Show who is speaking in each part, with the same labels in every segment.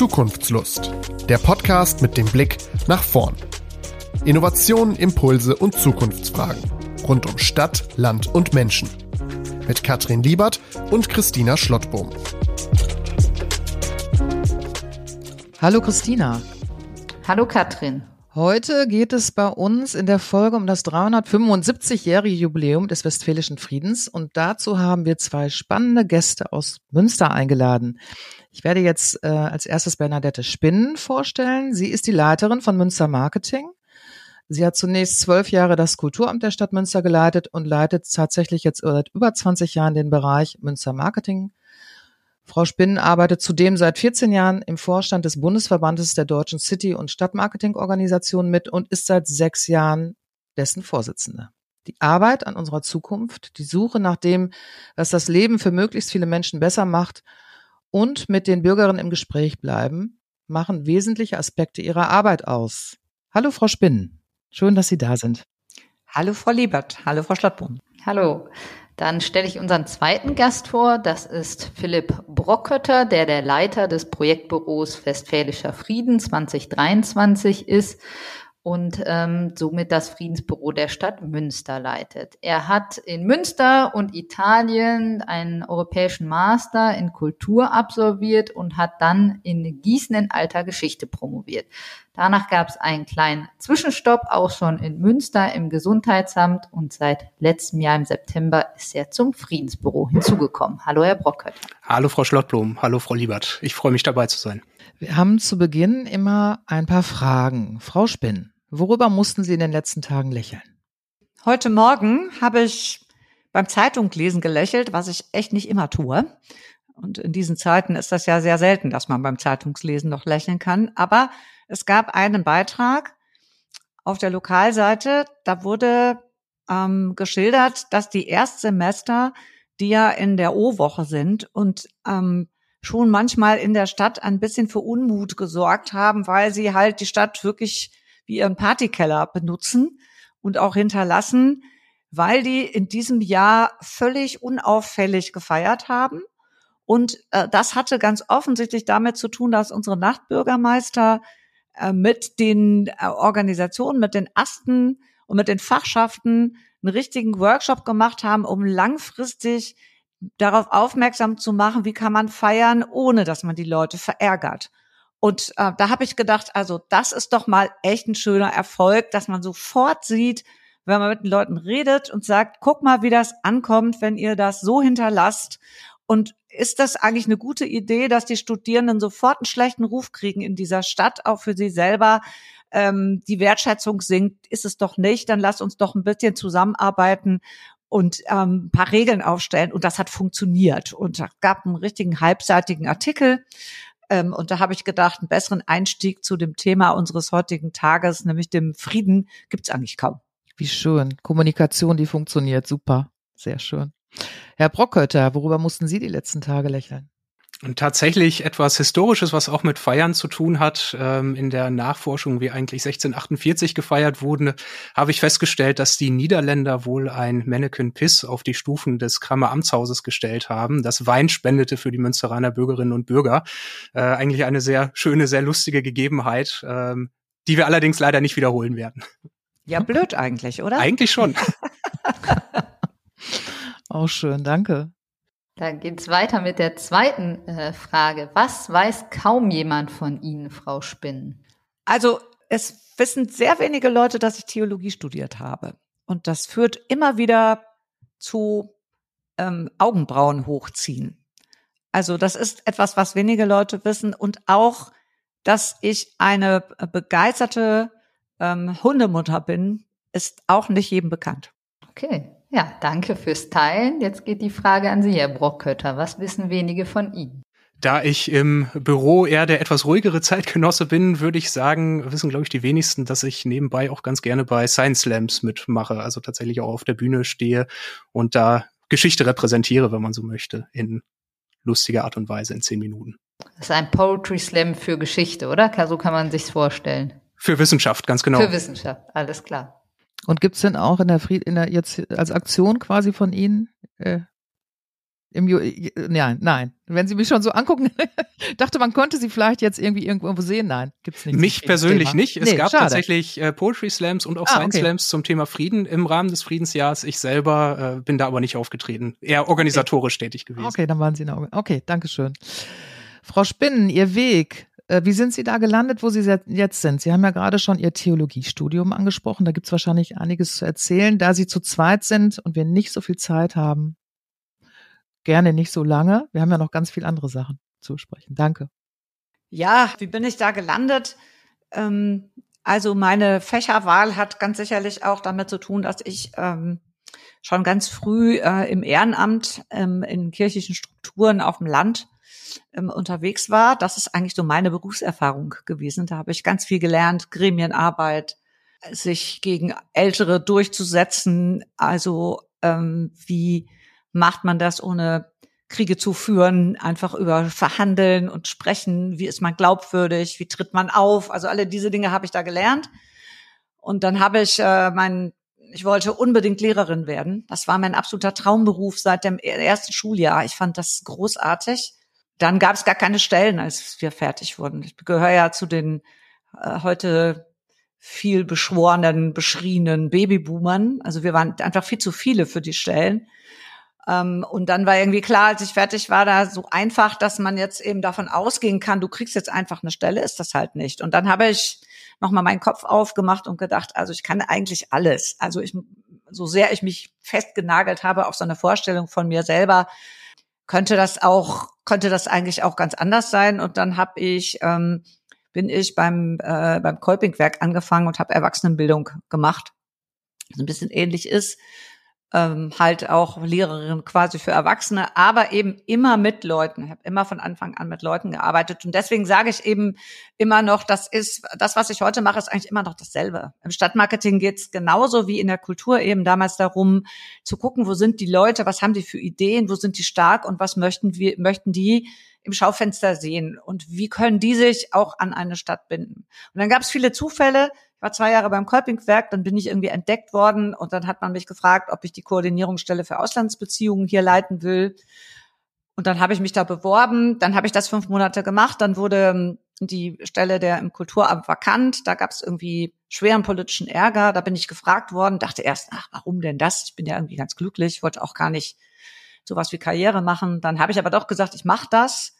Speaker 1: Zukunftslust. Der Podcast mit dem Blick nach vorn. Innovationen, Impulse und Zukunftsfragen. Rund um Stadt, Land und Menschen. Mit Katrin Liebert und Christina Schlottbohm.
Speaker 2: Hallo Christina.
Speaker 3: Hallo Katrin.
Speaker 2: Heute geht es bei uns in der Folge um das 375-jährige Jubiläum des Westfälischen Friedens und dazu haben wir zwei spannende Gäste aus Münster eingeladen. Ich werde jetzt äh, als erstes Bernadette Spinnen vorstellen. Sie ist die Leiterin von Münster Marketing. Sie hat zunächst zwölf Jahre das Kulturamt der Stadt Münster geleitet und leitet tatsächlich jetzt seit über 20 Jahren den Bereich Münster Marketing Frau Spinnen arbeitet zudem seit 14 Jahren im Vorstand des Bundesverbandes der deutschen City- und Stadtmarketingorganisationen mit und ist seit sechs Jahren dessen Vorsitzende. Die Arbeit an unserer Zukunft, die Suche nach dem, was das Leben für möglichst viele Menschen besser macht und mit den Bürgerinnen im Gespräch bleiben, machen wesentliche Aspekte ihrer Arbeit aus. Hallo, Frau Spinnen. Schön, dass Sie da sind.
Speaker 4: Hallo, Frau Liebert. Hallo, Frau Schlottbohm.
Speaker 3: Hallo. Dann stelle ich unseren zweiten Gast vor. Das ist Philipp Brockötter, der der Leiter des Projektbüros Westfälischer Frieden 2023 ist und ähm, somit das Friedensbüro der Stadt Münster leitet. Er hat in Münster und Italien einen europäischen Master in Kultur absolviert und hat dann in Gießen in alter Geschichte promoviert. Danach gab es einen kleinen Zwischenstopp, auch schon in Münster im Gesundheitsamt und seit letztem Jahr im September ist er zum Friedensbüro hinzugekommen. Hallo, Herr Brockert.
Speaker 5: Hallo, Frau Schlottblom. Hallo, Frau Liebert. Ich freue mich dabei zu sein.
Speaker 2: Wir haben zu Beginn immer ein paar Fragen. Frau Spinn, worüber mussten Sie in den letzten Tagen lächeln?
Speaker 4: Heute Morgen habe ich beim Zeitunglesen gelächelt, was ich echt nicht immer tue. Und in diesen Zeiten ist das ja sehr selten, dass man beim Zeitungslesen noch lächeln kann. Aber es gab einen Beitrag auf der Lokalseite, da wurde ähm, geschildert, dass die Erstsemester, die ja in der O-Woche sind und ähm, schon manchmal in der Stadt ein bisschen für Unmut gesorgt haben, weil sie halt die Stadt wirklich wie ihren Partykeller benutzen und auch hinterlassen, weil die in diesem Jahr völlig unauffällig gefeiert haben. Und äh, das hatte ganz offensichtlich damit zu tun, dass unsere Nachtbürgermeister äh, mit den äh, Organisationen, mit den Asten und mit den Fachschaften einen richtigen Workshop gemacht haben, um langfristig darauf aufmerksam zu machen, wie kann man feiern, ohne dass man die Leute verärgert. Und äh, da habe ich gedacht, also das ist doch mal echt ein schöner Erfolg, dass man sofort sieht, wenn man mit den Leuten redet und sagt, guck mal, wie das ankommt, wenn ihr das so hinterlasst. Und ist das eigentlich eine gute Idee, dass die Studierenden sofort einen schlechten Ruf kriegen in dieser Stadt, auch für sie selber? Ähm, die Wertschätzung sinkt, ist es doch nicht. Dann lasst uns doch ein bisschen zusammenarbeiten und ähm, ein paar Regeln aufstellen. Und das hat funktioniert. Und es gab einen richtigen halbseitigen Artikel. Ähm, und da habe ich gedacht, einen besseren Einstieg zu dem Thema unseres heutigen Tages, nämlich dem Frieden, gibt's eigentlich kaum.
Speaker 2: Wie schön. Kommunikation, die funktioniert. Super. Sehr schön. Herr Brockötter, worüber mussten Sie die letzten Tage lächeln?
Speaker 5: Und tatsächlich etwas Historisches, was auch mit Feiern zu tun hat. Ähm, in der Nachforschung, wie eigentlich 1648 gefeiert wurde, habe ich festgestellt, dass die Niederländer wohl ein Mannequin Piss auf die Stufen des Kramer Amtshauses gestellt haben, das Wein spendete für die Münsteraner Bürgerinnen und Bürger. Äh, eigentlich eine sehr schöne, sehr lustige Gegebenheit, ähm, die wir allerdings leider nicht wiederholen werden.
Speaker 4: Ja, blöd eigentlich, oder?
Speaker 5: Eigentlich schon.
Speaker 2: Auch schön, danke.
Speaker 3: Dann geht's weiter mit der zweiten äh, Frage. Was weiß kaum jemand von Ihnen, Frau Spinnen?
Speaker 4: Also es wissen sehr wenige Leute, dass ich Theologie studiert habe. Und das führt immer wieder zu ähm, Augenbrauen hochziehen. Also das ist etwas, was wenige Leute wissen. Und auch, dass ich eine begeisterte ähm, Hundemutter bin, ist auch nicht jedem bekannt.
Speaker 3: Okay. Ja, danke fürs Teilen. Jetzt geht die Frage an Sie, Herr Brockkötter. Was wissen wenige von Ihnen?
Speaker 5: Da ich im Büro eher der etwas ruhigere Zeitgenosse bin, würde ich sagen, wissen, glaube ich, die wenigsten, dass ich nebenbei auch ganz gerne bei Science Slams mitmache, also tatsächlich auch auf der Bühne stehe und da Geschichte repräsentiere, wenn man so möchte, in lustiger Art und Weise in zehn Minuten.
Speaker 3: Das ist ein Poetry Slam für Geschichte, oder? So kann man sich's vorstellen.
Speaker 5: Für Wissenschaft, ganz genau.
Speaker 3: Für Wissenschaft, alles klar.
Speaker 2: Und gibt's denn auch in der Fried, in der jetzt als Aktion quasi von Ihnen äh, Im Ju nein, nein. Wenn Sie mich schon so angucken, dachte man könnte Sie vielleicht jetzt irgendwie irgendwo sehen. Nein, gibt's nicht.
Speaker 5: Mich persönlich Thema. nicht. Es nee, gab schade. tatsächlich äh, Poetry Slams und auch ah, Science okay. Slams zum Thema Frieden im Rahmen des Friedensjahrs. Ich selber äh, bin da aber nicht aufgetreten. Eher organisatorisch okay. tätig gewesen.
Speaker 2: Okay, dann waren Sie noch. Okay, danke schön. Frau Spinnen, Ihr Weg. Äh, wie sind Sie da gelandet, wo Sie jetzt sind? Sie haben ja gerade schon Ihr Theologiestudium angesprochen. Da gibt's wahrscheinlich einiges zu erzählen. Da Sie zu zweit sind und wir nicht so viel Zeit haben, gerne nicht so lange. Wir haben ja noch ganz viel andere Sachen zu sprechen. Danke.
Speaker 4: Ja, wie bin ich da gelandet? Ähm, also meine Fächerwahl hat ganz sicherlich auch damit zu tun, dass ich ähm, schon ganz früh äh, im Ehrenamt ähm, in kirchlichen Strukturen auf dem Land ähm, unterwegs war. Das ist eigentlich so meine Berufserfahrung gewesen. Da habe ich ganz viel gelernt, Gremienarbeit, sich gegen Ältere durchzusetzen. Also ähm, wie macht man das, ohne Kriege zu führen, einfach über Verhandeln und Sprechen, wie ist man glaubwürdig, wie tritt man auf, also alle diese Dinge habe ich da gelernt. Und dann habe ich äh, mein, ich wollte unbedingt Lehrerin werden. Das war mein absoluter Traumberuf seit dem ersten Schuljahr. Ich fand das großartig. Dann gab es gar keine Stellen, als wir fertig wurden. Ich gehöre ja zu den äh, heute viel beschworenen, beschriebenen Babyboomern. Also wir waren einfach viel zu viele für die Stellen. Ähm, und dann war irgendwie klar, als ich fertig war, da so einfach, dass man jetzt eben davon ausgehen kann, du kriegst jetzt einfach eine Stelle, ist das halt nicht. Und dann habe ich nochmal meinen Kopf aufgemacht und gedacht, also ich kann eigentlich alles. Also ich, so sehr ich mich festgenagelt habe auf so eine Vorstellung von mir selber, könnte das auch, könnte das eigentlich auch ganz anders sein. Und dann habe ich, ähm, bin ich beim, äh, beim Kolpingwerk angefangen und habe Erwachsenenbildung gemacht. Was ein bisschen ähnlich ist ähm, halt auch Lehrerin quasi für Erwachsene, aber eben immer mit Leuten. Ich habe immer von Anfang an mit Leuten gearbeitet und deswegen sage ich eben immer noch, das ist das, was ich heute mache, ist eigentlich immer noch dasselbe. Im Stadtmarketing geht es genauso wie in der Kultur eben damals darum, zu gucken, wo sind die Leute, was haben die für Ideen, wo sind die stark und was möchten wir möchten die im Schaufenster sehen und wie können die sich auch an eine Stadt binden. Und dann gab es viele Zufälle, ich war zwei Jahre beim Kolpingwerk, dann bin ich irgendwie entdeckt worden und dann hat man mich gefragt, ob ich die Koordinierungsstelle für Auslandsbeziehungen hier leiten will. Und dann habe ich mich da beworben, dann habe ich das fünf Monate gemacht, dann wurde ähm, die Stelle der im Kulturamt vakant, da gab es irgendwie schweren politischen Ärger, da bin ich gefragt worden, dachte erst, ach, warum denn das? Ich bin ja irgendwie ganz glücklich, wollte auch gar nicht sowas wie Karriere machen. Dann habe ich aber doch gesagt, ich mache das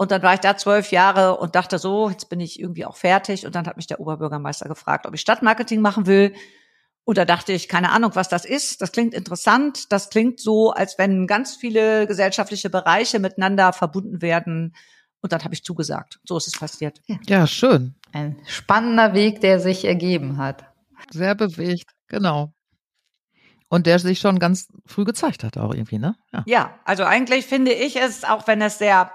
Speaker 4: und dann war ich da zwölf Jahre und dachte so, jetzt bin ich irgendwie auch fertig. Und dann hat mich der Oberbürgermeister gefragt, ob ich Stadtmarketing machen will. Und da dachte ich, keine Ahnung, was das ist. Das klingt interessant. Das klingt so, als wenn ganz viele gesellschaftliche Bereiche miteinander verbunden werden. Und dann habe ich zugesagt. So ist es passiert.
Speaker 2: Ja, schön.
Speaker 3: Ein spannender Weg, der sich ergeben hat.
Speaker 2: Sehr bewegt, genau. Und der sich schon ganz früh gezeigt hat, auch irgendwie, ne?
Speaker 4: Ja, ja also eigentlich finde ich es, auch wenn es sehr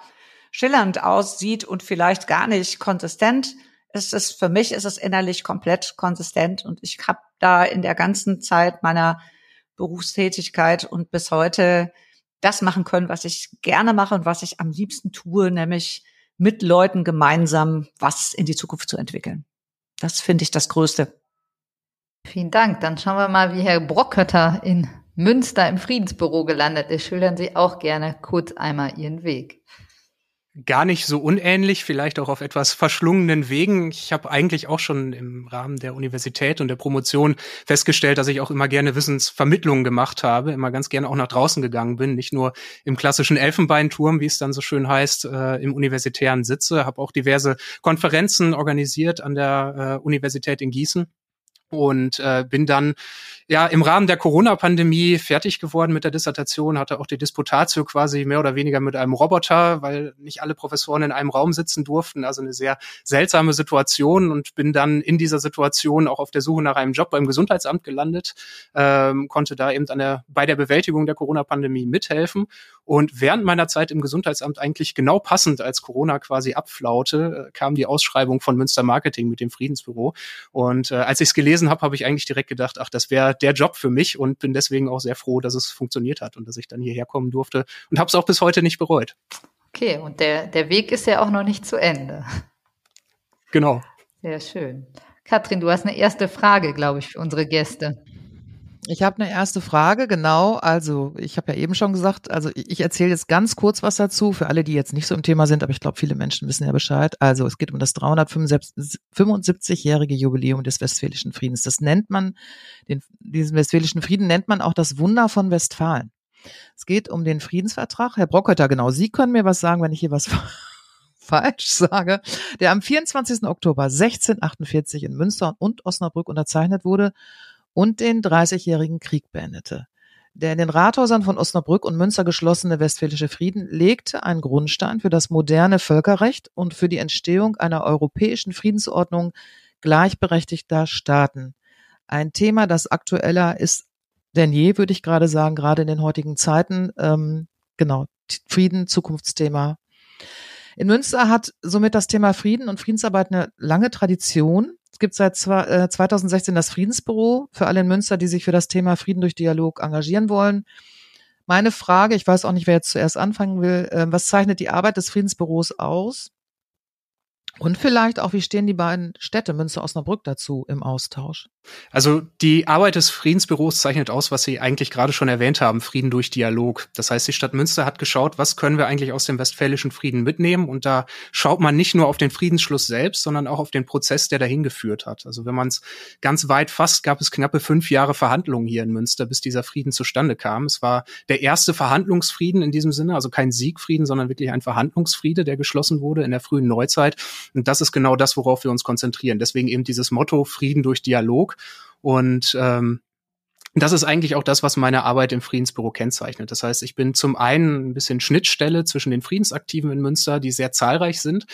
Speaker 4: schillernd aussieht und vielleicht gar nicht konsistent, ist es für mich ist es innerlich komplett konsistent und ich habe da in der ganzen Zeit meiner Berufstätigkeit und bis heute das machen können, was ich gerne mache und was ich am liebsten tue, nämlich mit Leuten gemeinsam was in die Zukunft zu entwickeln. Das finde ich das Größte.
Speaker 3: Vielen Dank. Dann schauen wir mal, wie Herr Brockötter in Münster im Friedensbüro gelandet ist. Schildern Sie auch gerne kurz einmal Ihren Weg
Speaker 5: gar nicht so unähnlich, vielleicht auch auf etwas verschlungenen Wegen. Ich habe eigentlich auch schon im Rahmen der Universität und der Promotion festgestellt, dass ich auch immer gerne Wissensvermittlungen gemacht habe, immer ganz gerne auch nach draußen gegangen bin, nicht nur im klassischen Elfenbeinturm, wie es dann so schön heißt, äh, im universitären Sitze, habe auch diverse Konferenzen organisiert an der äh, Universität in Gießen und äh, bin dann ja im Rahmen der Corona-Pandemie fertig geworden mit der Dissertation, hatte auch die Disputatio quasi mehr oder weniger mit einem Roboter, weil nicht alle Professoren in einem Raum sitzen durften, also eine sehr seltsame Situation und bin dann in dieser Situation auch auf der Suche nach einem Job beim Gesundheitsamt gelandet, ähm, konnte da eben an der, bei der Bewältigung der Corona-Pandemie mithelfen. Und während meiner Zeit im Gesundheitsamt eigentlich genau passend, als Corona quasi abflaute, äh, kam die Ausschreibung von Münster Marketing mit dem Friedensbüro. Und äh, als ich es gelesen habe, habe ich eigentlich direkt gedacht, ach, das wäre der Job für mich und bin deswegen auch sehr froh, dass es funktioniert hat und dass ich dann hierher kommen durfte und habe es auch bis heute nicht bereut.
Speaker 3: Okay, und der, der Weg ist ja auch noch nicht zu Ende.
Speaker 5: Genau.
Speaker 3: Sehr schön. Katrin, du hast eine erste Frage, glaube ich, für unsere Gäste.
Speaker 2: Ich habe eine erste Frage, genau. Also ich habe ja eben schon gesagt, also ich erzähle jetzt ganz kurz was dazu, für alle, die jetzt nicht so im Thema sind, aber ich glaube, viele Menschen wissen ja Bescheid. Also es geht um das 375-jährige Jubiläum des Westfälischen Friedens. Das nennt man, den, diesen Westfälischen Frieden nennt man auch das Wunder von Westfalen. Es geht um den Friedensvertrag. Herr Brockhötter, genau, Sie können mir was sagen, wenn ich hier was falsch sage, der am 24. Oktober 1648 in Münster und Osnabrück unterzeichnet wurde und den Dreißigjährigen Krieg beendete. Der in den Rathäusern von Osnabrück und Münster geschlossene Westfälische Frieden legte einen Grundstein für das moderne Völkerrecht und für die Entstehung einer europäischen Friedensordnung gleichberechtigter Staaten. Ein Thema, das aktueller ist denn je, würde ich gerade sagen, gerade in den heutigen Zeiten. Ähm, genau, Frieden, Zukunftsthema. In Münster hat somit das Thema Frieden und Friedensarbeit eine lange Tradition. Gibt seit 2016 äh, das Friedensbüro für alle in Münster, die sich für das Thema Frieden durch Dialog engagieren wollen. Meine Frage, ich weiß auch nicht, wer jetzt zuerst anfangen will, äh, was zeichnet die Arbeit des Friedensbüros aus? Und vielleicht auch, wie stehen die beiden Städte Münster Osnabrück dazu im Austausch?
Speaker 5: Also die Arbeit des Friedensbüros zeichnet aus, was Sie eigentlich gerade schon erwähnt haben, Frieden durch Dialog. Das heißt, die Stadt Münster hat geschaut, was können wir eigentlich aus dem westfälischen Frieden mitnehmen. Und da schaut man nicht nur auf den Friedensschluss selbst, sondern auch auf den Prozess, der dahin geführt hat. Also wenn man es ganz weit fasst, gab es knappe fünf Jahre Verhandlungen hier in Münster, bis dieser Frieden zustande kam. Es war der erste Verhandlungsfrieden in diesem Sinne, also kein Siegfrieden, sondern wirklich ein Verhandlungsfriede, der geschlossen wurde in der frühen Neuzeit. Und das ist genau das, worauf wir uns konzentrieren. Deswegen eben dieses Motto Frieden durch Dialog. Und ähm, das ist eigentlich auch das, was meine Arbeit im Friedensbüro kennzeichnet. Das heißt, ich bin zum einen ein bisschen Schnittstelle zwischen den Friedensaktiven in Münster, die sehr zahlreich sind,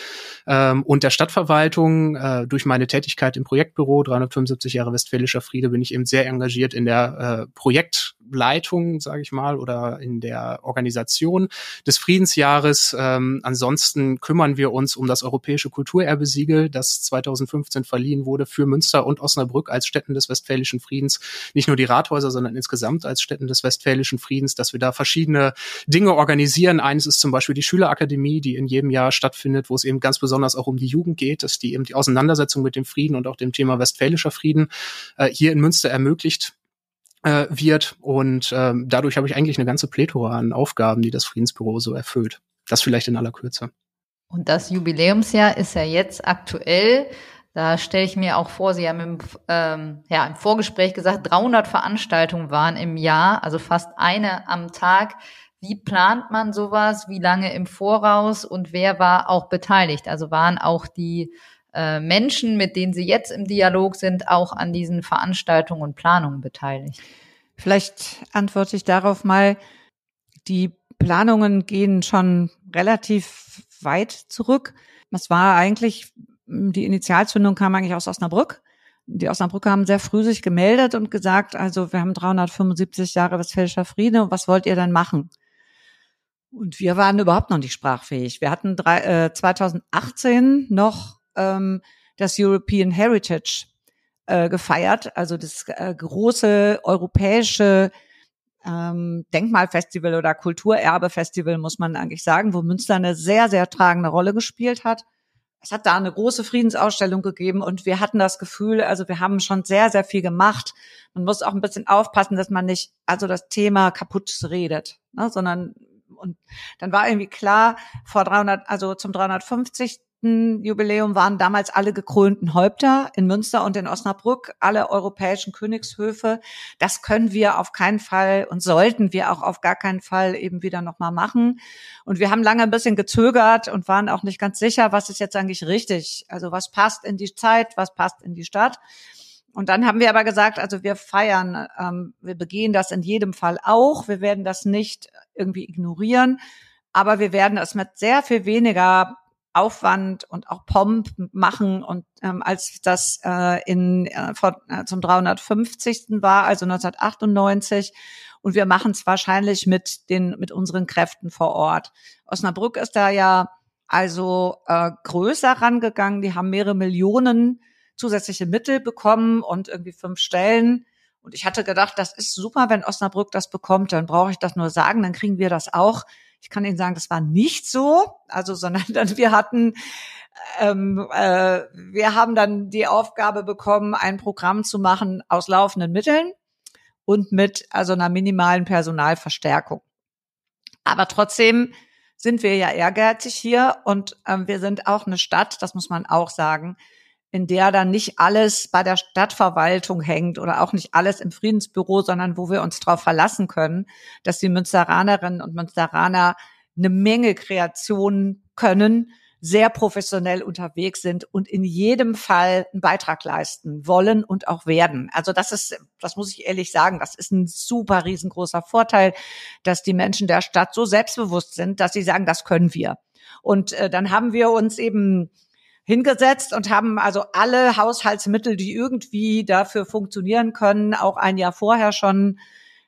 Speaker 5: ähm, und der Stadtverwaltung. Äh, durch meine Tätigkeit im Projektbüro 375 Jahre Westfälischer Friede bin ich eben sehr engagiert in der äh, Projektleitung, sage ich mal, oder in der Organisation des Friedensjahres. Ähm, ansonsten kümmern wir uns um das Europäische Kulturerbesiegel, das 2015 verliehen wurde für Münster und Osnabrück als Städten des Westfälischen Friedens. Nicht nur die Rat Rathäuser, sondern insgesamt als Städten des Westfälischen Friedens, dass wir da verschiedene Dinge organisieren. Eines ist zum Beispiel die Schülerakademie, die in jedem Jahr stattfindet, wo es eben ganz besonders auch um die Jugend geht, dass die eben die Auseinandersetzung mit dem Frieden und auch dem Thema westfälischer Frieden äh, hier in Münster ermöglicht äh, wird. Und ähm, dadurch habe ich eigentlich eine ganze Plethora an Aufgaben, die das Friedensbüro so erfüllt. Das vielleicht in aller Kürze.
Speaker 3: Und das Jubiläumsjahr ist ja jetzt aktuell. Da stelle ich mir auch vor, Sie haben im, ähm, ja, im Vorgespräch gesagt, 300 Veranstaltungen waren im Jahr, also fast eine am Tag. Wie plant man sowas? Wie lange im Voraus? Und wer war auch beteiligt? Also waren auch die äh, Menschen, mit denen Sie jetzt im Dialog sind, auch an diesen Veranstaltungen und Planungen beteiligt?
Speaker 4: Vielleicht antworte ich darauf mal. Die Planungen gehen schon relativ weit zurück. Es war eigentlich die Initialzündung kam eigentlich aus Osnabrück. Die Osnabrücker haben sehr früh sich gemeldet und gesagt, also wir haben 375 Jahre Westfälischer Friede und was wollt ihr denn machen? Und wir waren überhaupt noch nicht sprachfähig. Wir hatten drei, äh, 2018 noch ähm, das European Heritage äh, gefeiert, also das äh, große europäische ähm, Denkmalfestival oder Kulturerbefestival, muss man eigentlich sagen, wo Münster eine sehr, sehr tragende Rolle gespielt hat es hat da eine große Friedensausstellung gegeben und wir hatten das Gefühl, also wir haben schon sehr, sehr viel gemacht. Man muss auch ein bisschen aufpassen, dass man nicht also das Thema kaputt redet, ne, sondern und dann war irgendwie klar, vor 300, also zum 350. Jubiläum waren damals alle gekrönten Häupter in Münster und in Osnabrück, alle europäischen Königshöfe. Das können wir auf keinen Fall und sollten wir auch auf gar keinen Fall eben wieder nochmal machen. Und wir haben lange ein bisschen gezögert und waren auch nicht ganz sicher, was ist jetzt eigentlich richtig. Also was passt in die Zeit, was passt in die Stadt. Und dann haben wir aber gesagt, also wir feiern, ähm, wir begehen das in jedem Fall auch. Wir werden das nicht irgendwie ignorieren, aber wir werden es mit sehr viel weniger Aufwand und auch Pomp machen und ähm, als das äh, in äh, vor, äh, zum 350. war, also 1998 und wir machen es wahrscheinlich mit den mit unseren Kräften vor Ort. Osnabrück ist da ja also äh, größer rangegangen, die haben mehrere Millionen zusätzliche Mittel bekommen und irgendwie fünf Stellen und ich hatte gedacht, das ist super, wenn Osnabrück das bekommt, dann brauche ich das nur sagen, dann kriegen wir das auch. Ich kann Ihnen sagen, das war nicht so, also sondern wir hatten ähm, äh, wir haben dann die Aufgabe bekommen, ein Programm zu machen aus laufenden Mitteln. und mit also einer minimalen Personalverstärkung. Aber trotzdem sind wir ja ehrgeizig hier und ähm, wir sind auch eine Stadt, das muss man auch sagen, in der dann nicht alles bei der Stadtverwaltung hängt oder auch nicht alles im Friedensbüro, sondern wo wir uns darauf verlassen können, dass die Münsteranerinnen und Münsteraner eine Menge Kreationen können, sehr professionell unterwegs sind und in jedem Fall einen Beitrag leisten wollen und auch werden. Also das ist, das muss ich ehrlich sagen, das ist ein super riesengroßer Vorteil, dass die Menschen der Stadt so selbstbewusst sind, dass sie sagen, das können wir. Und äh, dann haben wir uns eben hingesetzt und haben also alle Haushaltsmittel, die irgendwie dafür funktionieren können, auch ein Jahr vorher schon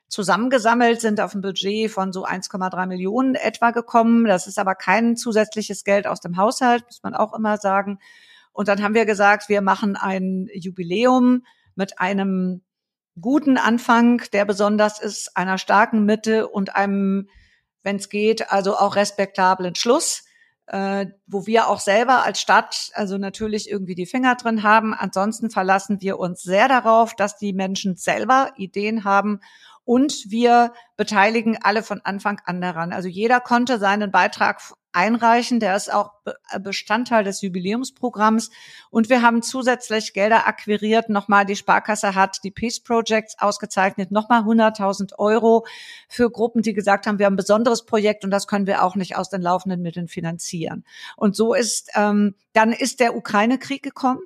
Speaker 4: zusammengesammelt, sind auf ein Budget von so 1,3 Millionen etwa gekommen. Das ist aber kein zusätzliches Geld aus dem Haushalt, muss man auch immer sagen. Und dann haben wir gesagt, wir machen ein Jubiläum mit einem guten Anfang, der besonders ist, einer starken Mitte und einem, wenn es geht, also auch respektablen Schluss äh, wo wir auch selber als Stadt also natürlich irgendwie die Finger drin haben. Ansonsten verlassen wir uns sehr darauf, dass die Menschen selber Ideen haben und wir beteiligen alle von Anfang an daran. Also jeder konnte seinen Beitrag einreichen. Der ist auch äh, Bestandteil des Jubiläumsprogramms. Und wir haben zusätzlich Gelder akquiriert. Nochmal, die Sparkasse hat die Peace Projects ausgezeichnet. Nochmal 100.000 Euro für Gruppen, die gesagt haben, wir haben ein besonderes Projekt und das können wir auch nicht aus den laufenden Mitteln finanzieren. Und so ist, ähm, dann ist der Ukraine-Krieg gekommen.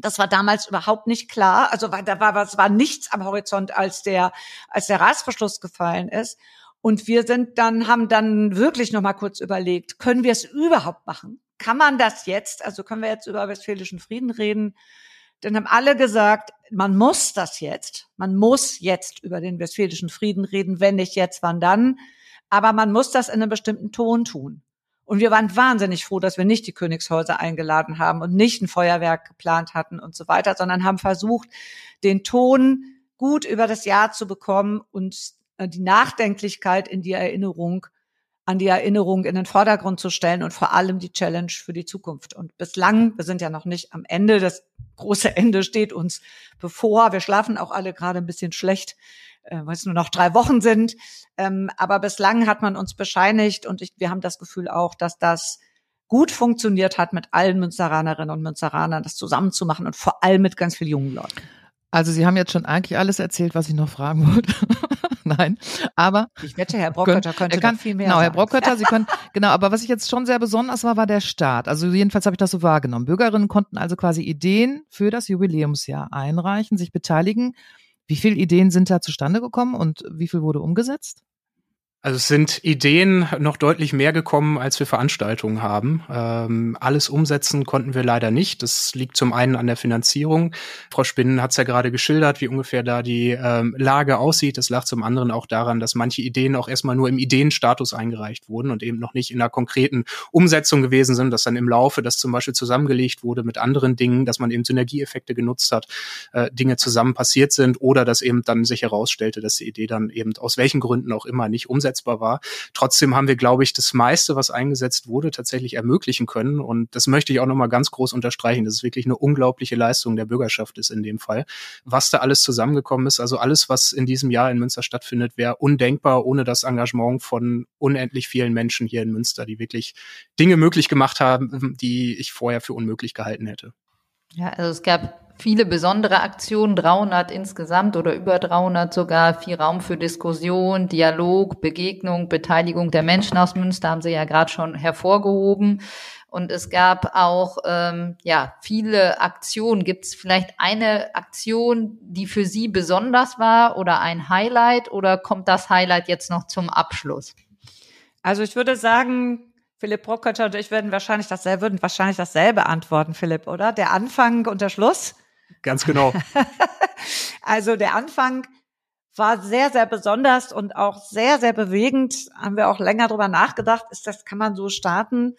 Speaker 4: Das war damals überhaupt nicht klar. Also da war, es war nichts am Horizont, als der, als der Reißverschluss gefallen ist. Und wir sind dann, haben dann wirklich noch mal kurz überlegt, können wir es überhaupt machen? Kann man das jetzt? Also können wir jetzt über westfälischen Frieden reden? Dann haben alle gesagt, man muss das jetzt. Man muss jetzt über den westfälischen Frieden reden. Wenn nicht jetzt, wann dann? Aber man muss das in einem bestimmten Ton tun. Und wir waren wahnsinnig froh, dass wir nicht die Königshäuser eingeladen haben und nicht ein Feuerwerk geplant hatten und so weiter, sondern haben versucht, den Ton gut über das Jahr zu bekommen und äh, die Nachdenklichkeit in die Erinnerung, an die Erinnerung in den Vordergrund zu stellen und vor allem die Challenge für die Zukunft. Und bislang, wir sind ja noch nicht am Ende, das große Ende steht uns bevor. Wir schlafen auch alle gerade ein bisschen schlecht, äh, weil es nur noch drei Wochen sind. Ähm, aber bislang hat man uns bescheinigt und ich, wir haben das Gefühl auch, dass das gut funktioniert hat, mit allen Münsteranerinnen und Münsteranern das zusammenzumachen und vor allem mit ganz vielen jungen Leuten.
Speaker 2: Also Sie haben jetzt schon eigentlich alles erzählt, was ich noch fragen wollte. Nein, aber
Speaker 4: ich wette, Herr Brockkötter könnte
Speaker 2: kann,
Speaker 4: viel mehr.
Speaker 2: Genau,
Speaker 4: sagen.
Speaker 2: Herr Brockkötter, Sie können genau. Aber was ich jetzt schon sehr besonders war, war der Start. Also jedenfalls habe ich das so wahrgenommen. Bürgerinnen konnten also quasi Ideen für das Jubiläumsjahr einreichen, sich beteiligen. Wie viele Ideen sind da zustande gekommen und wie viel wurde umgesetzt?
Speaker 5: Also es sind Ideen noch deutlich mehr gekommen, als wir Veranstaltungen haben. Ähm, alles umsetzen konnten wir leider nicht. Das liegt zum einen an der Finanzierung. Frau Spinnen hat es ja gerade geschildert, wie ungefähr da die ähm, Lage aussieht. Das lag zum anderen auch daran, dass manche Ideen auch erstmal nur im Ideenstatus eingereicht wurden und eben noch nicht in einer konkreten Umsetzung gewesen sind, dass dann im Laufe das zum Beispiel zusammengelegt wurde mit anderen Dingen, dass man eben Synergieeffekte genutzt hat, äh, Dinge zusammen passiert sind oder dass eben dann sich herausstellte, dass die Idee dann eben aus welchen Gründen auch immer nicht umsetzt umsetzbar war. Trotzdem haben wir, glaube ich, das meiste, was eingesetzt wurde, tatsächlich ermöglichen können. Und das möchte ich auch nochmal ganz groß unterstreichen. Das ist wirklich eine unglaubliche Leistung der Bürgerschaft ist in dem Fall. Was da alles zusammengekommen ist, also alles, was in diesem Jahr in Münster stattfindet, wäre undenkbar ohne das Engagement von unendlich vielen Menschen hier in Münster, die wirklich Dinge möglich gemacht haben, die ich vorher für unmöglich gehalten hätte.
Speaker 3: Ja, also es gab viele besondere Aktionen, 300 insgesamt oder über 300 sogar, viel Raum für Diskussion, Dialog, Begegnung, Beteiligung der Menschen aus Münster haben Sie ja gerade schon hervorgehoben. Und es gab auch ähm, ja viele Aktionen. Gibt es vielleicht eine Aktion, die für Sie besonders war oder ein Highlight oder kommt das Highlight jetzt noch zum Abschluss?
Speaker 4: Also ich würde sagen, Philipp Brockkötter und ich würden wahrscheinlich dasselbe, würden wahrscheinlich dasselbe antworten, Philipp, oder? Der Anfang und der Schluss?
Speaker 5: Ganz genau.
Speaker 4: also der Anfang war sehr, sehr besonders und auch sehr, sehr bewegend. Haben wir auch länger drüber nachgedacht. Ist das, kann man so starten?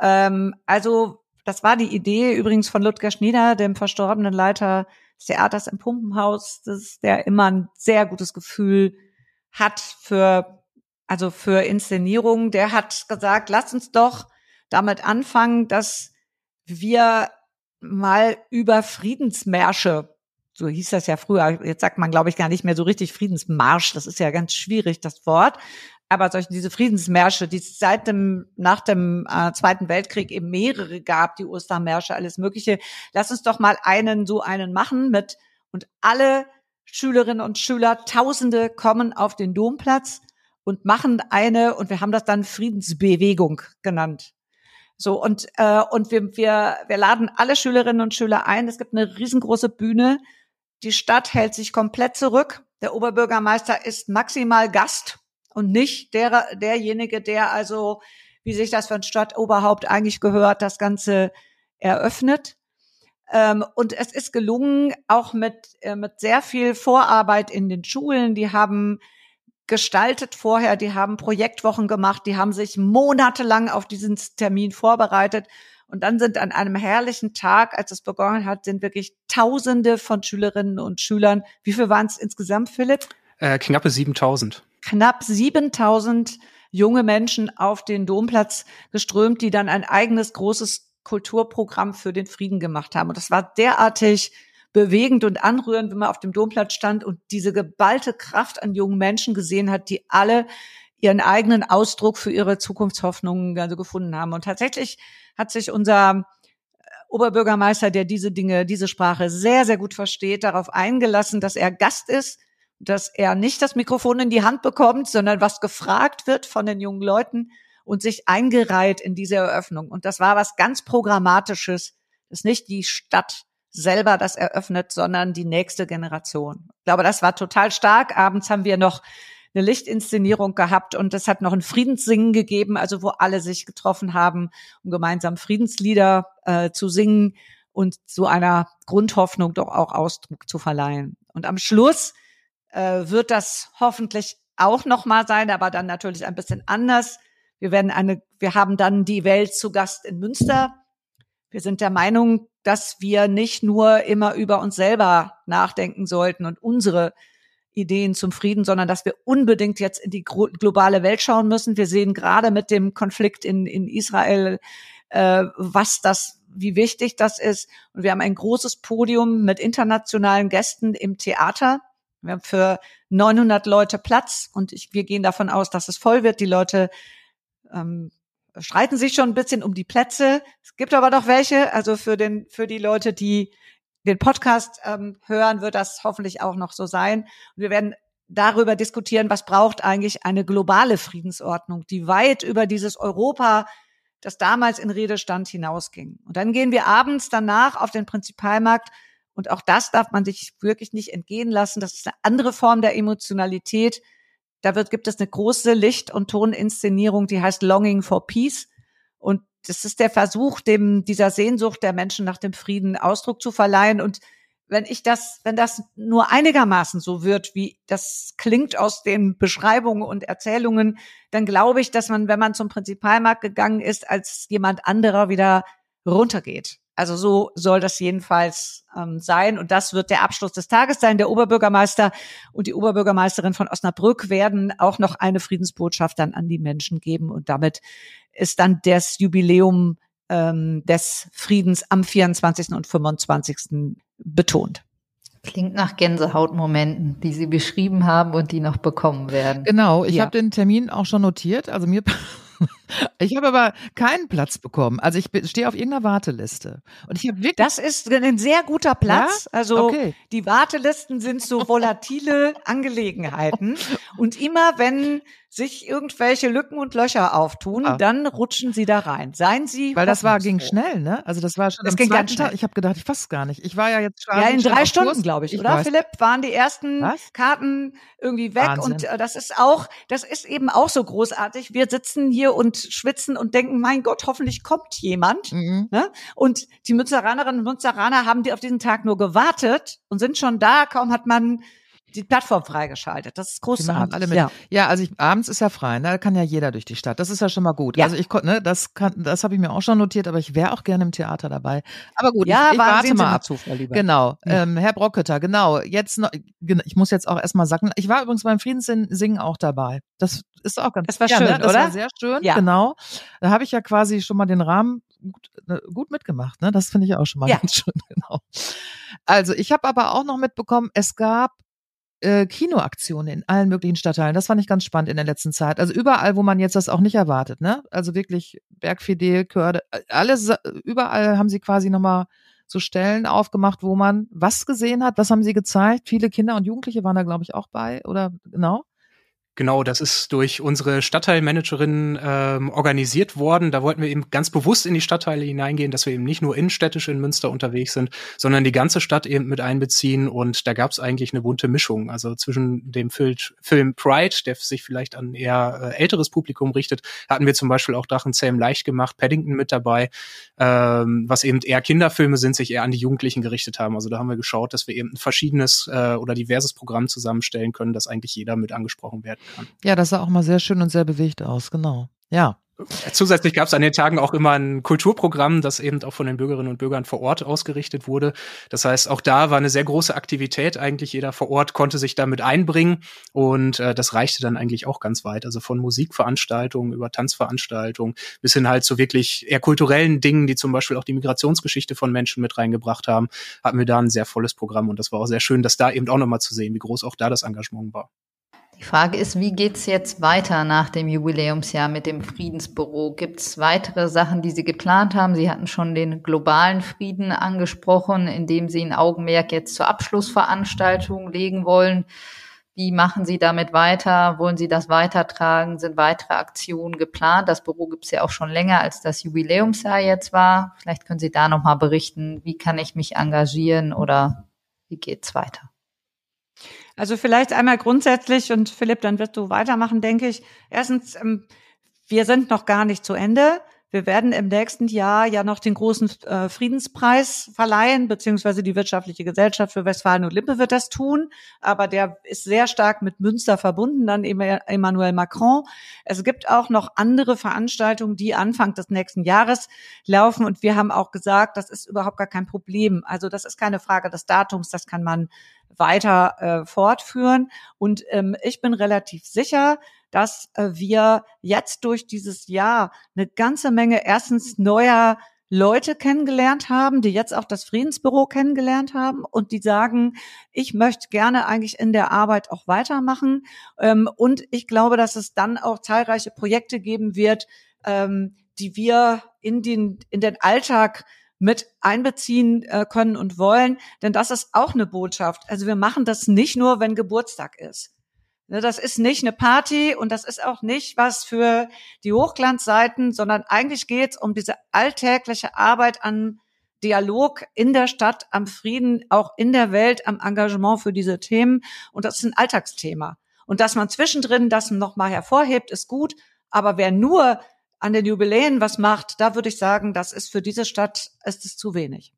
Speaker 4: Ähm, also, das war die Idee übrigens von Ludger Schnieder, dem verstorbenen Leiter des Theaters im Pumpenhaus, das, der immer ein sehr gutes Gefühl hat für, also für Inszenierung. Der hat gesagt, lass uns doch damit anfangen, dass wir mal über Friedensmärsche so hieß das ja früher, jetzt sagt man, glaube ich, gar nicht mehr so richtig Friedensmarsch, das ist ja ganz schwierig, das Wort. Aber solche, diese Friedensmärsche, die es seit dem, nach dem äh, Zweiten Weltkrieg eben mehrere gab, die Ostermärsche, alles Mögliche. Lass uns doch mal einen, so einen machen mit, und alle Schülerinnen und Schüler, Tausende kommen auf den Domplatz und machen eine, und wir haben das dann Friedensbewegung genannt. So, und, äh, und wir, wir, wir laden alle Schülerinnen und Schüler ein. Es gibt eine riesengroße Bühne. Die Stadt hält sich komplett zurück. Der Oberbürgermeister ist maximal Gast und nicht der, derjenige, der also, wie sich das für ein Stadtoberhaupt eigentlich gehört, das Ganze eröffnet. Ähm, und es ist gelungen, auch mit, äh, mit sehr viel Vorarbeit in den Schulen. Die haben gestaltet vorher, die haben Projektwochen gemacht, die haben sich monatelang auf diesen Termin vorbereitet. Und dann sind an einem herrlichen Tag, als es begonnen hat, sind wirklich Tausende von Schülerinnen und Schülern. Wie viel waren es insgesamt, Philipp?
Speaker 5: Äh, knappe 7000.
Speaker 4: Knapp 7000 junge Menschen auf den Domplatz geströmt, die dann ein eigenes großes Kulturprogramm für den Frieden gemacht haben. Und das war derartig bewegend und anrührend, wenn man auf dem Domplatz stand und diese geballte Kraft an jungen Menschen gesehen hat, die alle ihren eigenen Ausdruck für ihre Zukunftshoffnungen also gefunden haben. Und tatsächlich hat sich unser äh, Oberbürgermeister, der diese Dinge, diese Sprache sehr, sehr gut versteht, darauf eingelassen, dass er Gast ist, dass er nicht das Mikrofon in die Hand bekommt, sondern was gefragt wird von den jungen Leuten und sich eingereiht in diese Eröffnung. Und das war was ganz Programmatisches. Das ist nicht die Stadt selber das eröffnet, sondern die nächste Generation. Ich glaube, das war total stark. Abends haben wir noch eine Lichtinszenierung gehabt und es hat noch ein Friedenssingen gegeben, also wo alle sich getroffen haben, um gemeinsam Friedenslieder äh, zu singen und so einer Grundhoffnung doch auch Ausdruck zu verleihen. Und am Schluss äh, wird das hoffentlich auch noch mal sein, aber dann natürlich ein bisschen anders. Wir werden eine, wir haben dann die Welt zu Gast in Münster. Wir sind der Meinung, dass wir nicht nur immer über uns selber nachdenken sollten und unsere Ideen zum Frieden, sondern dass wir unbedingt jetzt in die globale Welt schauen müssen. Wir sehen gerade mit dem Konflikt in, in Israel, äh, was das, wie wichtig das ist. Und wir haben ein großes Podium mit internationalen Gästen im Theater. Wir haben für 900 Leute Platz und ich, wir gehen davon aus, dass es voll wird. Die Leute ähm, streiten sich schon ein bisschen um die Plätze. Es gibt aber doch welche. Also für den, für die Leute, die den Podcast ähm, hören, wird das hoffentlich auch noch so sein. Und wir werden darüber diskutieren, was braucht eigentlich eine globale Friedensordnung, die weit über dieses Europa, das damals in Rede stand, hinausging. Und dann gehen wir abends danach auf den Prinzipalmarkt und auch das darf man sich wirklich nicht entgehen lassen. Das ist eine andere Form der Emotionalität, da wird, gibt es eine große Licht- und Toninszenierung, die heißt Longing for Peace. Und das ist der Versuch, dem, dieser Sehnsucht der Menschen nach dem Frieden Ausdruck zu verleihen. Und wenn ich das, wenn das nur einigermaßen so wird, wie das klingt aus den Beschreibungen und Erzählungen, dann glaube ich, dass man, wenn man zum Prinzipalmarkt gegangen ist, als jemand anderer wieder runtergeht. Also so soll das jedenfalls ähm, sein. Und das wird der Abschluss des Tages sein. Der Oberbürgermeister und die Oberbürgermeisterin von Osnabrück werden auch noch eine Friedensbotschaft dann an die Menschen geben. Und damit ist dann das Jubiläum ähm, des Friedens am 24. und 25. betont.
Speaker 3: Klingt nach Gänsehautmomenten, die Sie beschrieben haben und die noch bekommen werden.
Speaker 2: Genau, ich ja. habe den Termin auch schon notiert. Also mir ich habe aber keinen Platz bekommen. Also ich stehe auf irgendeiner Warteliste. Und ich habe wirklich.
Speaker 4: Das ist ein sehr guter Platz. Ja? Also okay. die Wartelisten sind so volatile Angelegenheiten. Und immer wenn sich irgendwelche Lücken und Löcher auftun, ah. dann rutschen sie da rein. Seien Sie
Speaker 2: Weil das war ging schnell, ne? Also das war schon
Speaker 4: das ging ganz schnell.
Speaker 2: Tag. Ich habe gedacht, ich fasse gar nicht. Ich war ja jetzt
Speaker 4: schon Ja, in drei Stunden, glaube ich, ich, oder weiß. Philipp, waren die ersten Was? Karten irgendwie weg Wahnsinn. und äh, das ist auch, das ist eben auch so großartig. Wir sitzen hier und schwitzen und denken, mein Gott, hoffentlich kommt jemand. Mhm. Ne? Und die Münzeranerinnen und Münzeraner haben die auf diesen Tag nur gewartet und sind schon da. Kaum hat man die Plattform freigeschaltet. Das ist großartig.
Speaker 2: Alle mit. Ja. ja, also ich, abends ist ja frei, ne? da kann ja jeder durch die Stadt. Das ist ja schon mal gut. Ja. Also ich konnte, ne, das kann, das habe ich mir auch schon notiert, aber ich wäre auch gerne im Theater dabei. Aber gut,
Speaker 4: ja,
Speaker 2: ich, ich warte mal ab.
Speaker 4: Zu,
Speaker 2: genau, ja. ähm, Herr Brocketer, genau. Jetzt noch, ich muss jetzt auch erstmal sagen, ich war übrigens beim Friedenssingen auch dabei. Das ist auch ganz.
Speaker 4: Das war ja, schön, ne?
Speaker 2: Das
Speaker 4: oder?
Speaker 2: war sehr schön, ja. genau. Da habe ich ja quasi schon mal den Rahmen gut, ne, gut mitgemacht. Ne? Das finde ich auch schon mal ganz schön, genau. Also ich habe aber auch noch mitbekommen, es gab äh, Kinoaktionen in allen möglichen Stadtteilen. Das fand ich ganz spannend in der letzten Zeit. Also überall, wo man jetzt das auch nicht erwartet, ne? Also wirklich Bergfidel, Körde, alles, überall haben sie quasi nochmal so Stellen aufgemacht, wo man was gesehen hat. Was haben sie gezeigt? Viele Kinder und Jugendliche waren da, glaube ich, auch bei, oder genau?
Speaker 5: Genau, das ist durch unsere Stadtteilmanagerin ähm, organisiert worden. Da wollten wir eben ganz bewusst in die Stadtteile hineingehen, dass wir eben nicht nur innenstädtisch in Münster unterwegs sind, sondern die ganze Stadt eben mit einbeziehen. Und da gab es eigentlich eine bunte Mischung. Also zwischen dem Film Pride, der sich vielleicht an eher äh, älteres Publikum richtet, hatten wir zum Beispiel auch Drachenzähm leicht gemacht, Paddington mit dabei, ähm, was eben eher Kinderfilme sind, sich eher an die Jugendlichen gerichtet haben. Also da haben wir geschaut, dass wir eben ein verschiedenes äh, oder diverses Programm zusammenstellen können, dass eigentlich jeder mit angesprochen werden
Speaker 2: Ja, das sah auch mal sehr schön und sehr bewegt aus, genau. Ja.
Speaker 5: Zusätzlich gab es an den Tagen auch immer ein Kulturprogramm, das eben auch von den Bürgerinnen und Bürgern vor Ort ausgerichtet wurde. Das heißt, auch da war eine sehr große Aktivität. Eigentlich jeder vor Ort konnte sich damit einbringen und äh, das reichte dann eigentlich auch ganz weit. Also von Musikveranstaltungen über Tanzveranstaltungen bis hin halt zu wirklich eher kulturellen Dingen, die zum Beispiel auch die Migrationsgeschichte von Menschen mit reingebracht haben, hatten wir da ein sehr volles Programm und das war auch sehr schön, das da eben auch nochmal zu sehen, wie groß auch da das Engagement war.
Speaker 3: Die Frage ist, wie geht's jetzt weiter nach dem Jubiläumsjahr mit dem Friedensbüro? Gibt's weitere Sachen, die Sie geplant haben? Sie hatten schon den globalen Frieden angesprochen, indem Sie ein Augenmerk jetzt zur Abschlussveranstaltung legen wollen. Wie machen Sie damit weiter? Wollen Sie das weitertragen? Sind weitere Aktionen geplant? Das Büro gibt's ja auch schon länger, als das Jubiläumsjahr jetzt war. Vielleicht können Sie da nochmal berichten, wie kann ich mich engagieren oder wie geht's weiter?
Speaker 4: Also vielleicht einmal grundsätzlich und Philipp, dann wirst du weitermachen, denke ich. Erstens, ähm, wir sind noch gar nicht zu Ende. Wir werden im nächsten Jahr ja noch den großen äh, Friedenspreis verleihen, beziehungsweise die Wirtschaftliche Gesellschaft für Westfalen und Lippe wird das tun. Aber der ist sehr stark mit Münster verbunden, dann Emmanuel Macron. Es gibt auch noch andere Veranstaltungen, die Anfang des nächsten Jahres laufen. Und wir haben auch gesagt, das ist überhaupt gar kein Problem. Also das ist keine Frage des Datums, das kann man weiter äh, fortführen. Und ähm, ich bin relativ sicher, dass äh, wir jetzt durch dieses Jahr eine ganze Menge erstens neuer Leute kennengelernt haben, die jetzt auch das Friedensbüro kennengelernt haben und die sagen, ich möchte gerne eigentlich in der Arbeit auch weitermachen. Ähm, und ich glaube, dass es dann auch zahlreiche Projekte geben wird, ähm, die wir in den, in den Alltag mit einbeziehen äh, können und wollen. Denn das ist auch eine Botschaft. Also wir machen das nicht nur, wenn Geburtstag ist. Ne, das ist nicht eine Party und das ist auch nicht was für die Hochglanzseiten, sondern eigentlich geht es um diese alltägliche Arbeit an Dialog in der Stadt, am Frieden, auch in der Welt, am Engagement für diese Themen. Und das ist ein Alltagsthema. Und dass man zwischendrin das nochmal hervorhebt, ist gut. Aber wer nur an den Jubiläen was macht, da würde ich sagen, das ist für diese Stadt, ist es zu wenig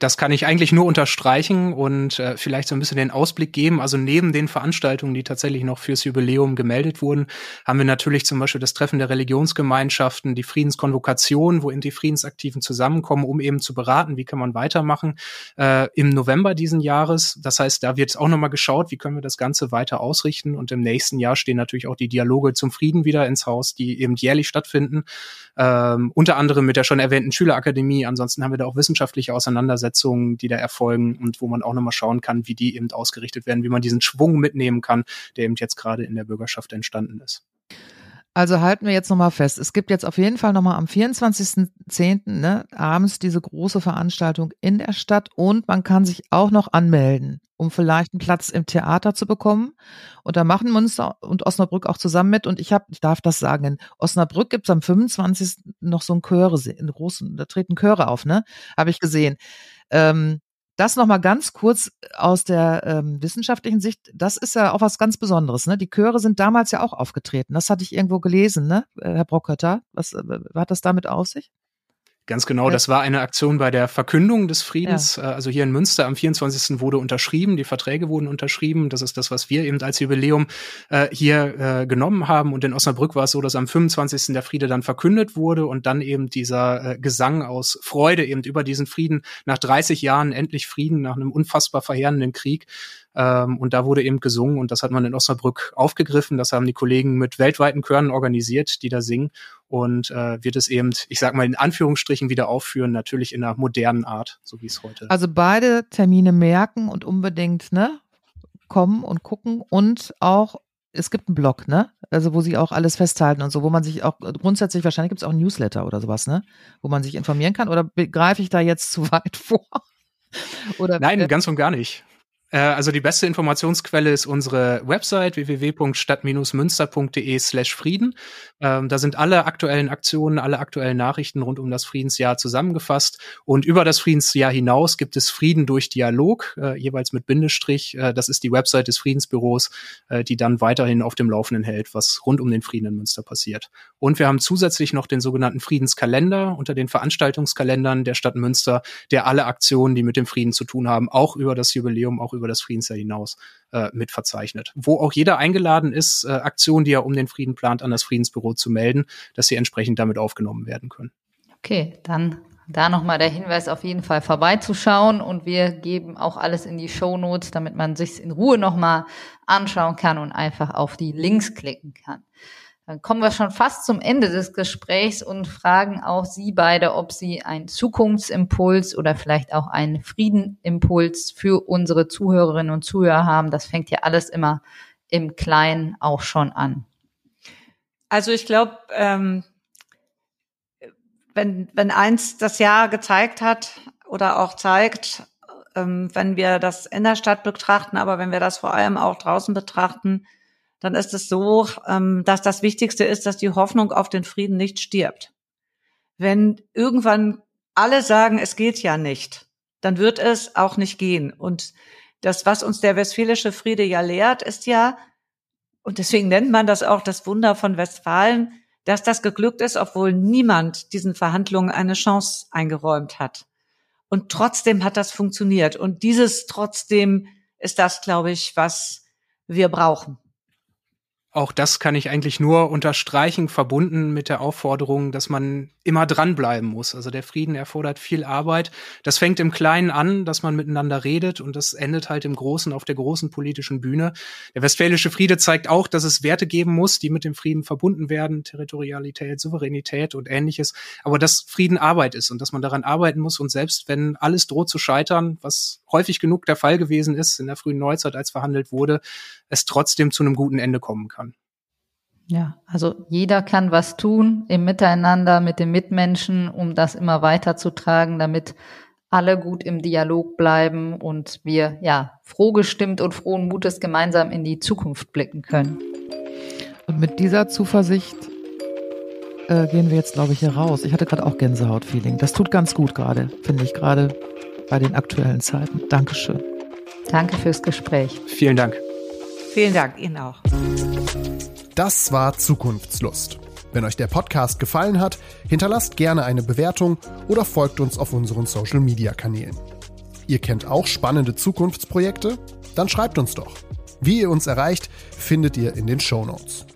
Speaker 5: das kann ich eigentlich nur unterstreichen und äh, vielleicht so ein bisschen den Ausblick geben. Also neben den Veranstaltungen, die tatsächlich noch fürs Jubiläum gemeldet wurden, haben wir natürlich zum Beispiel das Treffen der Religionsgemeinschaften, die Friedenskonvokation, wo eben die Friedensaktiven zusammenkommen, um eben zu beraten, wie kann man weitermachen, äh, im November diesen Jahres. Das heißt, da wird auch nochmal geschaut, wie können wir das Ganze weiter ausrichten. Und im nächsten Jahr stehen natürlich auch die Dialoge zum Frieden wieder ins Haus, die eben jährlich stattfinden. Ähm, unter anderem mit der schon erwähnten Schülerakademie. Ansonsten haben wir da auch wissenschaftliche Auseinandersetzungen Auseinandersetzungen, die da erfolgen und wo man auch nochmal schauen kann, wie die eben ausgerichtet werden, wie man diesen Schwung mitnehmen kann, der eben jetzt gerade in der Bürgerschaft entstanden ist.
Speaker 2: Also halten wir jetzt nochmal fest. Es gibt jetzt auf jeden Fall nochmal am 24.10. Ne, abends diese große Veranstaltung in der Stadt und man kann sich auch noch anmelden, um vielleicht einen Platz im Theater zu bekommen. Und da machen Münster und Osnabrück auch zusammen mit. Und ich habe, ich darf das sagen, in Osnabrück gibt's am 25. noch so ein Chöre, in großen, da treten Chöre auf, ne? Habe ich gesehen. Ähm, das nochmal ganz kurz aus der ähm, wissenschaftlichen Sicht. Das ist ja auch was ganz Besonderes. Ne? Die Chöre sind damals ja auch aufgetreten. Das hatte ich irgendwo gelesen, ne? Herr Brockötter. Was, was hat das damit auf sich?
Speaker 5: Ganz genau, das war eine Aktion bei der Verkündung des Friedens. Ja. Äh, also hier in Münster am 24. wurde unterschrieben, die Verträge wurden unterschrieben. Das ist das, was wir eben als Jubiläum äh, hier äh, genommen haben. Und in Osnabrück war es so, dass am 25. der Friede dann verkündet wurde und dann eben dieser äh, Gesang aus Freude eben über diesen Frieden nach 30 Jahren endlich Frieden nach einem unfassbar verheerenden Krieg ähm, und da wurde eben gesungen und das hat man in Osnabrück aufgegriffen. Das haben die Kollegen mit weltweiten Chören organisiert, die da singen und äh, wird es eben, ich sag mal in Anführungsstrichen wieder aufführen, natürlich in einer modernen Art, so wie es heute.
Speaker 2: Also beide Termine merken und unbedingt ne kommen und gucken und auch es gibt einen Blog, ne? Also wo sie auch alles festhalten und so, wo man sich auch grundsätzlich, wahrscheinlich gibt es auch ein Newsletter oder sowas, ne? Wo man sich informieren kann. Oder begreife ich da jetzt zu weit vor?
Speaker 5: Oder, Nein, ganz und gar nicht. Äh, also die beste Informationsquelle ist unsere Website www.stadt-münster.de slash Frieden. Ähm, da sind alle aktuellen Aktionen, alle aktuellen Nachrichten rund um das Friedensjahr zusammengefasst. Und über das Friedensjahr hinaus gibt es Frieden durch Dialog, äh, jeweils mit Bindestrich. Äh, das ist die Website des Friedensbüros, äh, die dann weiterhin auf dem Laufenden hält, was rund um den Frieden in Münster passiert. Und wir haben zusätzlich noch den sogenannten Friedenskalender unter den Veranstaltungskalendern der Stadt Münster, der alle Aktionen, die mit dem Frieden zu tun haben, auch über das Jubiläum, auch über das Friedensjahr hinaus äh, mit verzeichnet. Wo auch jeder eingeladen ist, äh, Aktionen, die er um den Frieden plant, an das Friedensbüro zu melden, dass sie entsprechend damit aufgenommen werden können.
Speaker 3: Okay, dann da nochmal der Hinweis, auf jeden Fall vorbeizuschauen und wir geben auch alles in die Show Notes, damit man sich in Ruhe nochmal anschauen kann und einfach auf die Links klicken kann. Dann kommen wir schon fast zum Ende des Gesprächs und fragen auch Sie beide, ob Sie einen Zukunftsimpuls oder vielleicht auch einen Friedenimpuls für unsere Zuhörerinnen und Zuhörer haben. Das fängt ja alles immer im Kleinen auch schon an.
Speaker 4: Also ich glaube, ähm, wenn, wenn eins das Jahr gezeigt hat oder auch zeigt, ähm, wenn wir das in der Stadt betrachten, aber wenn wir das vor allem auch draußen betrachten, dann ist es so, ähm, dass das Wichtigste ist, dass die Hoffnung auf den Frieden nicht stirbt. Wenn irgendwann alle sagen, es geht ja nicht, dann wird es auch nicht gehen. Und das, was uns der westfälische Friede ja lehrt, ist ja, und deswegen nennt man das auch das Wunder von Westfalen, dass das geglückt ist, obwohl niemand diesen Verhandlungen eine Chance eingeräumt hat. Und trotzdem hat das funktioniert. Und dieses trotzdem ist das, glaube ich, was wir brauchen
Speaker 5: auch das kann ich eigentlich nur unterstreichen, verbunden mit der Aufforderung, dass man immer dranbleiben muss. Also der Frieden erfordert viel Arbeit. Das fängt im Kleinen an, dass man miteinander redet und das endet halt im Großen auf der großen politischen Bühne. Der Westfälische Friede zeigt auch, dass es Werte geben muss, die mit dem Frieden verbunden werden, Territorialität, Souveränität und ähnliches. Aber dass Frieden Arbeit ist und dass man daran arbeiten muss und selbst wenn alles droht zu scheitern, was häufig genug der Fall gewesen ist in der frühen Neuzeit, als verhandelt wurde, es trotzdem zu einem guten Ende kommen kann.
Speaker 3: Ja, also jeder kann was tun im Miteinander mit den Mitmenschen, um das immer weiterzutragen, damit alle gut im Dialog bleiben und wir ja froh gestimmt und frohen Mutes gemeinsam in die Zukunft blicken können.
Speaker 2: Und mit dieser Zuversicht äh, gehen wir jetzt, glaube ich, hier raus. Ich hatte gerade auch Gänsehaut-Feeling. Das tut ganz gut gerade, finde ich, gerade bei den aktuellen Zeiten. Dankeschön.
Speaker 3: Danke fürs Gespräch.
Speaker 5: Vielen Dank.
Speaker 4: Vielen Dank Ihnen auch.
Speaker 1: Das war Zukunftslust. Wenn euch der Podcast gefallen hat, hinterlasst gerne eine Bewertung oder folgt uns auf unseren Social Media Kanälen. Ihr kennt auch spannende Zukunftsprojekte? Dann schreibt uns doch. Wie ihr uns erreicht, findet ihr in den Show Notes.